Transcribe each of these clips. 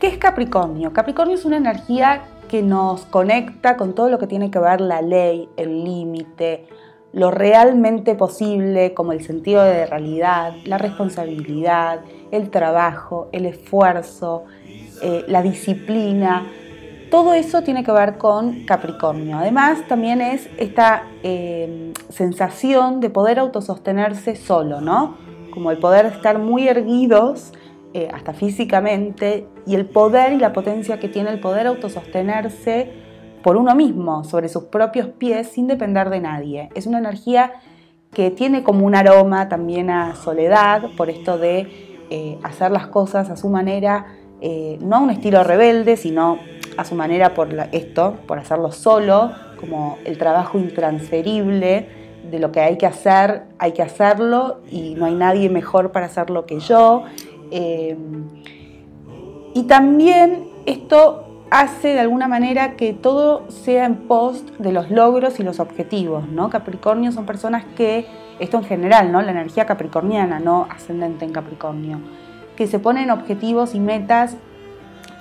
¿Qué es Capricornio? Capricornio es una energía que nos conecta con todo lo que tiene que ver la ley, el límite, lo realmente posible, como el sentido de realidad, la responsabilidad, el trabajo, el esfuerzo, eh, la disciplina. Todo eso tiene que ver con Capricornio. Además, también es esta eh, sensación de poder autosostenerse solo, ¿no? Como el poder estar muy erguidos eh, hasta físicamente, y el poder y la potencia que tiene el poder autosostenerse por uno mismo, sobre sus propios pies, sin depender de nadie. Es una energía que tiene como un aroma también a soledad, por esto de eh, hacer las cosas a su manera, eh, no a un estilo rebelde, sino a su manera por esto, por hacerlo solo, como el trabajo intransferible de lo que hay que hacer, hay que hacerlo y no hay nadie mejor para hacerlo que yo. Em, y también esto hace de alguna manera que todo sea en post de los logros y los objetivos, ¿no? Capricornio son personas que, esto en general, ¿no? La energía capricorniana, no ascendente en Capricornio, que se ponen objetivos y metas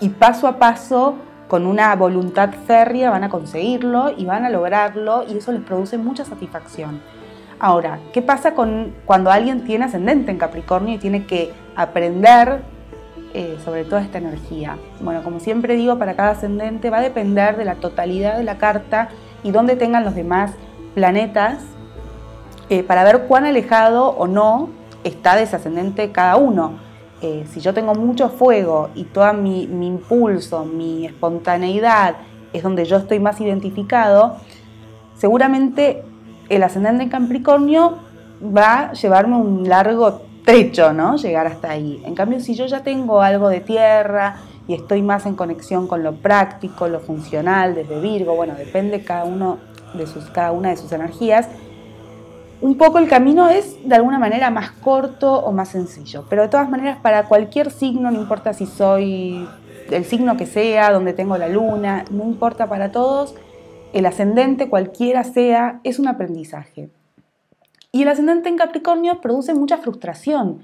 y paso a paso, con una voluntad férrea, van a conseguirlo y van a lograrlo y eso les produce mucha satisfacción. Ahora, ¿qué pasa con cuando alguien tiene ascendente en Capricornio y tiene que aprender eh, sobre toda esta energía? Bueno, como siempre digo, para cada ascendente va a depender de la totalidad de la carta y dónde tengan los demás planetas eh, para ver cuán alejado o no está de ese ascendente cada uno. Eh, si yo tengo mucho fuego y todo mi, impulso, mi espontaneidad es donde yo estoy más identificado, seguramente el ascendente en Capricornio va a llevarme un largo trecho, ¿no? Llegar hasta ahí. En cambio, si yo ya tengo algo de tierra y estoy más en conexión con lo práctico, lo funcional, desde Virgo, bueno, depende cada, uno de sus, cada una de sus energías, un poco el camino es de alguna manera más corto o más sencillo. Pero de todas maneras, para cualquier signo, no importa si soy el signo que sea, donde tengo la luna, no importa para todos, el ascendente, cualquiera sea, es un aprendizaje. Y el ascendente en Capricornio produce mucha frustración,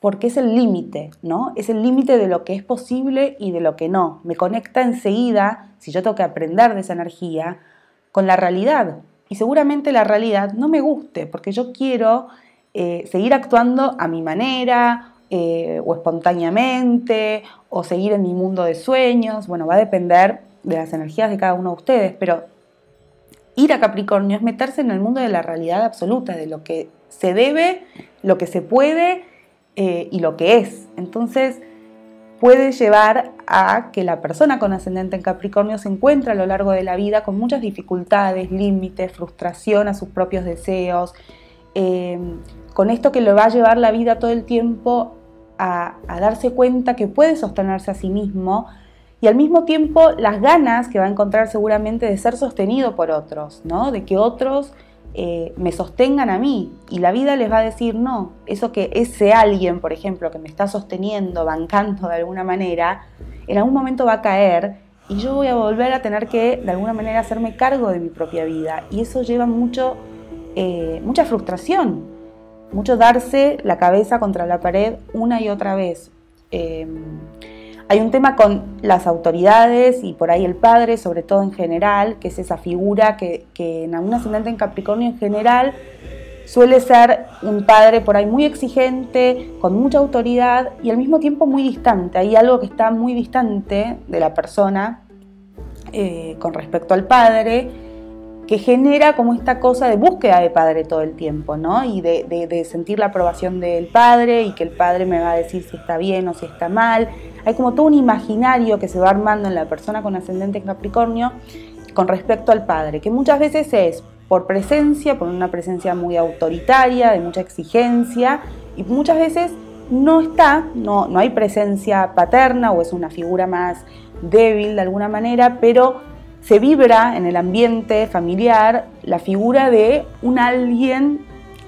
porque es el límite, ¿no? Es el límite de lo que es posible y de lo que no. Me conecta enseguida, si yo tengo que aprender de esa energía, con la realidad. Y seguramente la realidad no me guste, porque yo quiero eh, seguir actuando a mi manera, eh, o espontáneamente, o seguir en mi mundo de sueños. Bueno, va a depender de las energías de cada uno de ustedes, pero ir a Capricornio es meterse en el mundo de la realidad absoluta, de lo que se debe, lo que se puede eh, y lo que es. Entonces puede llevar a que la persona con ascendente en Capricornio se encuentre a lo largo de la vida con muchas dificultades, límites, frustración a sus propios deseos, eh, con esto que le va a llevar la vida todo el tiempo a darse cuenta que puede sostenerse a sí mismo, y al mismo tiempo las ganas que va a encontrar seguramente de ser sostenido por otros, ¿no? de que otros eh, me sostengan a mí y la vida les va a decir no, eso que ese alguien, por ejemplo, que me está sosteniendo, bancando de alguna manera, en algún momento va a caer y yo voy a volver a tener que de alguna manera hacerme cargo de mi propia vida y eso lleva mucho, eh, mucha frustración, mucho darse la cabeza contra la pared una y otra vez. Em, hay un tema con las autoridades y por ahí el padre, sobre todo en general, que es esa figura que, en algún ascendente en Capricornio en general suele ser un padre por ahí muy exigente, con mucha autoridad y al mismo tiempo muy distante. Hay algo que está muy distante de la persona eh, con respecto al padre que genera como esta cosa de búsqueda de padre todo el tiempo, ¿no? Y de, sentir la aprobación del padre y que el padre me va a decir si está bien o si está mal. Hay como todo un imaginario que se va armando en la persona con ascendente en Capricornio con respecto al padre, que muchas veces es por presencia, por una presencia muy autoritaria, de mucha exigencia, y muchas veces no está, no, no hay presencia paterna o es una figura más débil de alguna manera, pero se vibra en el ambiente familiar la figura de un alguien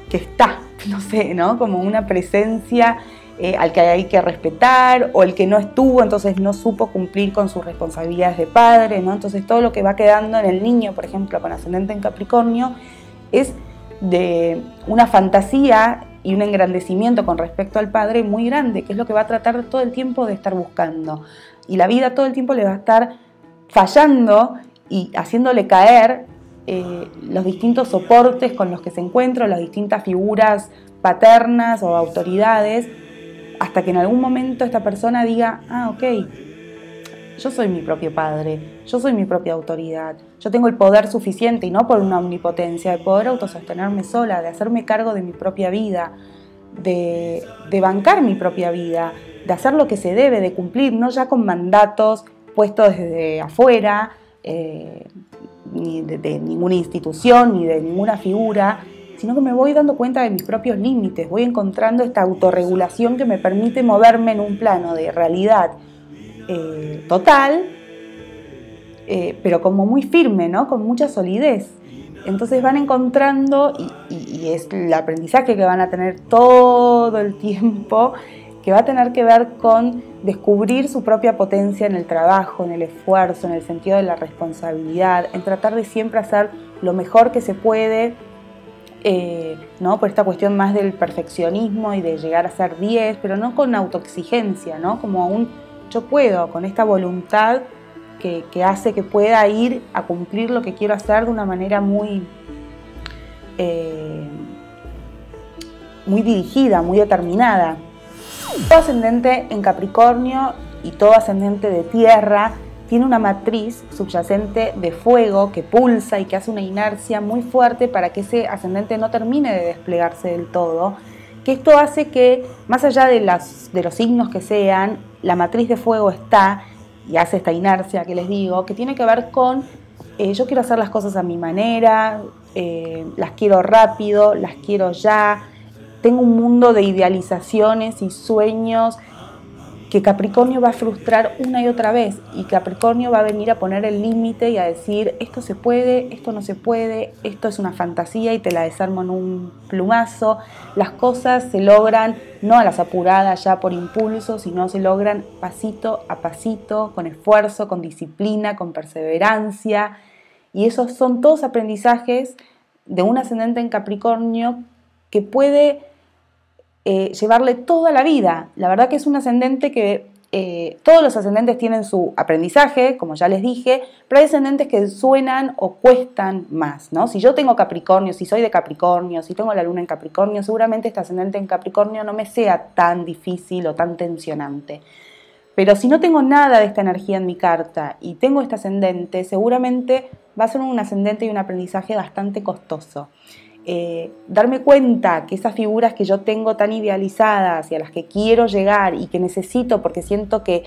que está, no sé, ¿no? Como una presencia eh, al que hay que respetar o el que no estuvo, entonces no supo cumplir con sus responsabilidades de padre, ¿no? Entonces todo lo que va quedando en el niño, por ejemplo, con ascendente en Capricornio, es de una fantasía y un engrandecimiento con respecto al padre muy grande, que es lo que va a tratar todo el tiempo de estar buscando. Y la vida todo el tiempo le va a estar fallando y haciéndole caer eh, los distintos soportes con los que se encuentra, las distintas figuras paternas o autoridades hasta que en algún momento esta persona diga, ah, ok, yo soy mi propio padre, yo soy mi propia autoridad, yo tengo el poder suficiente y no por una omnipotencia, de poder autosostenerme sola, de hacerme cargo de mi propia vida, de, bancar mi propia vida, de hacer lo que se debe, de cumplir, no ya con mandatos puestos desde afuera, eh, ni de ninguna institución, ni de ninguna figura, sino que me voy dando cuenta de mis propios límites, voy encontrando esta autorregulación que me permite moverme en un plano de realidad eh, total, eh, pero como muy firme, ¿no? con mucha solidez. Entonces van encontrando, y, es el aprendizaje que van a tener todo el tiempo, que va a tener que ver con descubrir su propia potencia en el trabajo, en el esfuerzo, en el sentido de la responsabilidad, en tratar de siempre hacer lo mejor que se puede eh, ¿no? por esta cuestión más del perfeccionismo y de llegar a ser 10, pero no con autoexigencia, ¿no? como un yo puedo, con esta voluntad que, hace que pueda ir a cumplir lo que quiero hacer de una manera muy, eh, muy dirigida, muy determinada. Todo ascendente en Capricornio y todo ascendente de tierra tiene una matriz subyacente de fuego que pulsa y que hace una inercia muy fuerte para que ese ascendente no termine de desplegarse del todo, que esto hace que, más allá de, las, de los signos que sean, la matriz de fuego está y hace esta inercia que les digo, que tiene que ver con eh, yo quiero hacer las cosas a mi manera, eh, las quiero rápido, las quiero ya, tengo un mundo de idealizaciones y sueños que Capricornio va a frustrar una y otra vez y Capricornio va a venir a poner el límite y a decir esto se puede, esto no se puede, esto es una fantasía y te la desarmo en un plumazo. Las cosas se logran no a las apuradas ya por impulso, sino se logran pasito a pasito, con esfuerzo, con disciplina, con perseverancia. Y esos son todos aprendizajes de un ascendente en Capricornio que puede eh, llevarle toda la vida. La verdad que es un ascendente que eh, todos los ascendentes tienen su aprendizaje, como ya les dije, pero hay ascendentes que suenan o cuestan más, ¿no? Si yo tengo Capricornio, si soy de Capricornio, si tengo la luna en Capricornio, seguramente este ascendente en Capricornio no me sea tan difícil o tan tensionante. Pero si no tengo nada de esta energía en mi carta y tengo este ascendente, seguramente va a ser un ascendente y un aprendizaje bastante costoso. Eh, darme cuenta que esas figuras que yo tengo tan idealizadas y a las que quiero llegar y que necesito porque siento que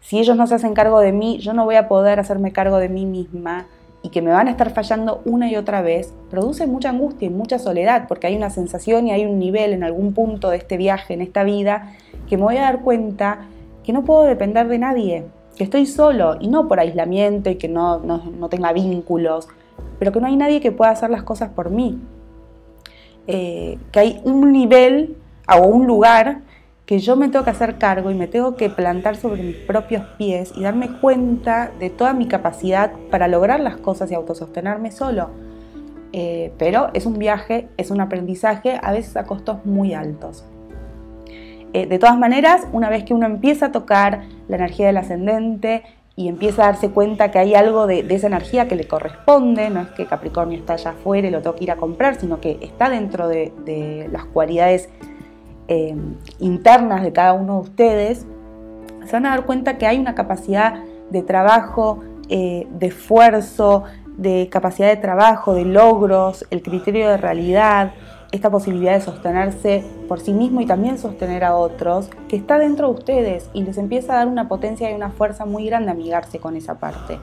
si ellos no se hacen cargo de mí, yo no voy a poder hacerme cargo de mí misma y que me van a estar fallando una y otra vez, produce mucha angustia y mucha soledad, porque hay una sensación y hay un nivel en algún punto de este viaje, en esta vida, que me voy a dar cuenta que no puedo depender de nadie, que estoy solo, y no por aislamiento y que no, no tenga vínculos, pero que no hay nadie que pueda hacer las cosas por mí. Eh, que hay un nivel o un lugar que yo me tengo que hacer cargo y me tengo que plantar sobre mis propios pies y darme cuenta de toda mi capacidad para lograr las cosas y autosostenerme solo. Eh, pero es un viaje, es un aprendizaje, a veces a costos muy altos. Eh, de todas maneras, una vez que uno empieza a tocar la energía del ascendente, y empieza a darse cuenta que hay algo de, esa energía que le corresponde, no es que Capricornio está allá afuera y lo tengo que ir a comprar, sino que está dentro de, las cualidades eh, internas de cada uno de ustedes, se van a dar cuenta que hay una capacidad de trabajo, eh, de esfuerzo, de capacidad de trabajo, de logros, el criterio de realidad, esta posibilidad de sostenerse por sí mismo y también sostener a otros, que está dentro de ustedes y les empieza a dar una potencia y una fuerza muy grande amigarse con esa parte.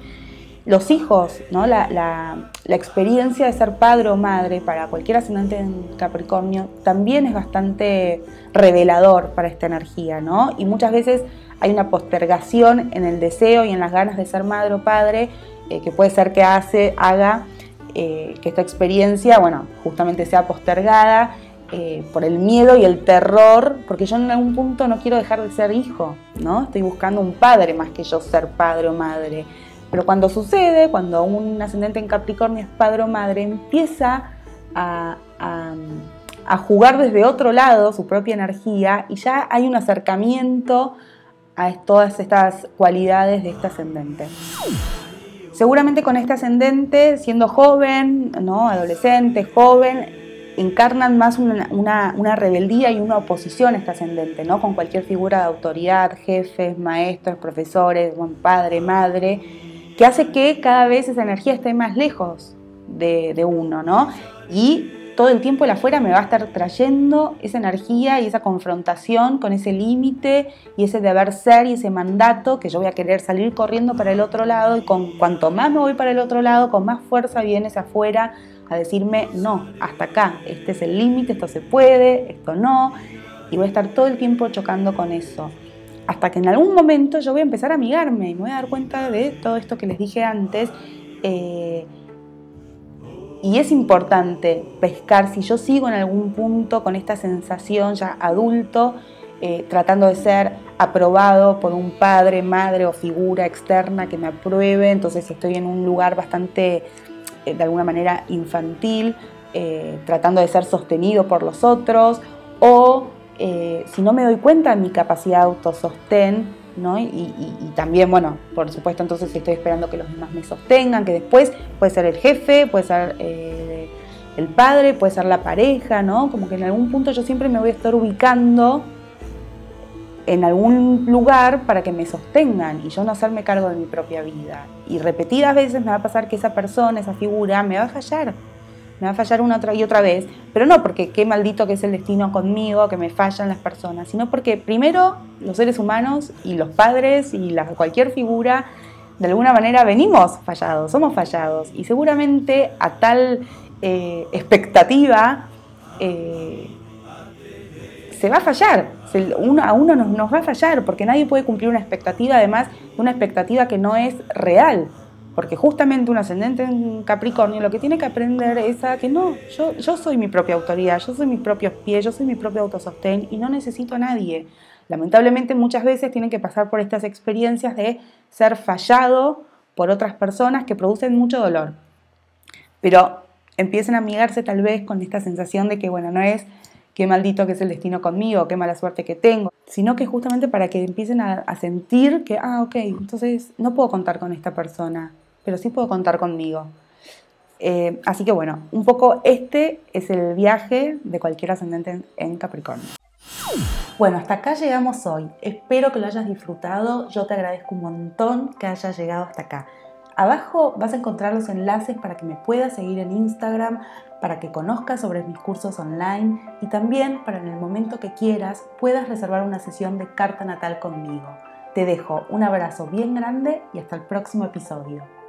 los hijos, ¿no? La, experiencia de ser padre o madre para cualquier ascendente en Capricornio también es bastante revelador para esta energía, ¿no? Y muchas veces hay una postergación en el deseo y en las ganas de ser madre o padre eh, que puede ser que hace, haga eh, que esta experiencia, bueno, justamente sea postergada eh, por el miedo y el terror, porque yo en algún punto no quiero dejar de ser hijo, ¿no? Estoy buscando un padre más que yo ser padre o madre. Pero cuando sucede, cuando un ascendente en Capricornio es padre o madre, empieza a, jugar desde otro lado su propia energía y ya hay un acercamiento a todas estas cualidades de este ascendente. Seguramente con este ascendente, siendo joven, ¿no? adolescente, joven, encarnan más una, rebeldía y una oposición a este ascendente, ¿no? con cualquier figura de autoridad, jefes, maestros, profesores, buen padre, madre, que hace que cada vez esa energía esté más lejos de, uno, ¿no? Y todo el tiempo el afuera me va a estar trayendo esa energía y esa confrontación con ese límite y ese deber ser y ese mandato que yo voy a querer salir corriendo para el otro lado y con cuanto más me voy para el otro lado, con más fuerza viene ese afuera a decirme, no, hasta acá, este es el límite, esto se puede, esto no, y voy a estar todo el tiempo chocando con eso hasta que en algún momento yo voy a empezar a amigarme y me voy a dar cuenta de todo esto que les dije antes. Eh, y es importante pescar, si yo sigo en algún punto con esta sensación ya adulto, eh, tratando de ser aprobado por un padre, madre o figura externa que me apruebe, entonces estoy en un lugar bastante, eh, de alguna manera, infantil, tratando de ser sostenido por los otros, o eh, si no me doy cuenta de mi capacidad de autosostén, ¿no? Y, también, bueno, por supuesto, entonces estoy esperando que los demás me sostengan, que después puede ser el jefe, puede ser eh, el padre, puede ser la pareja, ¿no? Como que en algún punto yo siempre me voy a estar ubicando en algún lugar para que me sostengan y yo no hacerme cargo de mi propia vida. Y repetidas veces me va a pasar que esa persona, esa figura, me va a fallar me va a fallar una otra y otra vez, pero no porque qué maldito que es el destino conmigo, que me fallan las personas, sino porque primero los seres humanos y los padres y la, cualquier figura de alguna manera venimos fallados, somos fallados. Y seguramente a tal eh, expectativa eh, se va a fallar, a uno nos, nos va a fallar porque nadie puede cumplir una expectativa, además de una expectativa que no es real. Porque justamente un ascendente en Capricornio lo que tiene que aprender es a que no, yo, yo soy mi propia autoridad, yo soy mis propios pies, yo soy mi propio autosostén y no necesito a nadie. Lamentablemente muchas veces tienen que pasar por estas experiencias de ser fallado por otras personas que producen mucho dolor. Pero empiecen a amigarse tal vez con esta sensación de que, bueno, no es qué maldito que es el destino conmigo, qué mala suerte que tengo, sino que justamente para que empiecen a, a sentir que, ah, ok, entonces no puedo contar con esta persona, pero sí puedo contar conmigo. Eh, así que bueno, un poco este es el viaje de cualquier ascendente en, Capricornio. Bueno, hasta acá llegamos hoy. Espero que lo hayas disfrutado. Yo te agradezco un montón que hayas llegado hasta acá. Abajo vas a encontrar los enlaces para que me puedas seguir en Instagram, para que conozcas sobre mis cursos online y también para en el momento que quieras puedas reservar una sesión de carta natal conmigo. Te dejo un abrazo bien grande y hasta el próximo episodio.